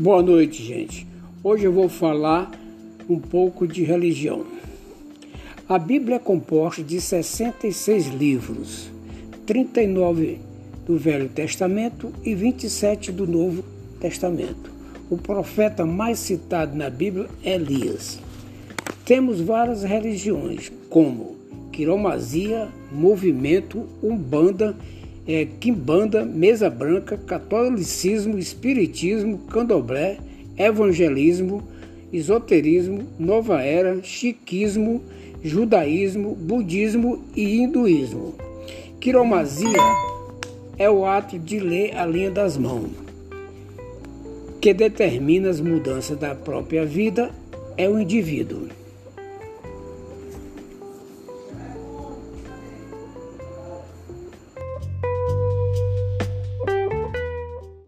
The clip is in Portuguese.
Boa noite, gente. Hoje eu vou falar um pouco de religião. A Bíblia é composta de 66 livros, 39 do Velho Testamento e 27 do Novo Testamento. O profeta mais citado na Bíblia é Elias. Temos várias religiões, como quiromazia, movimento, umbanda é, quimbanda, mesa branca, catolicismo, espiritismo, candomblé, evangelismo, esoterismo, nova era, chiquismo, judaísmo, budismo e hinduísmo. Quiromazia é o ato de ler a linha das mãos, que determina as mudanças da própria vida é o indivíduo.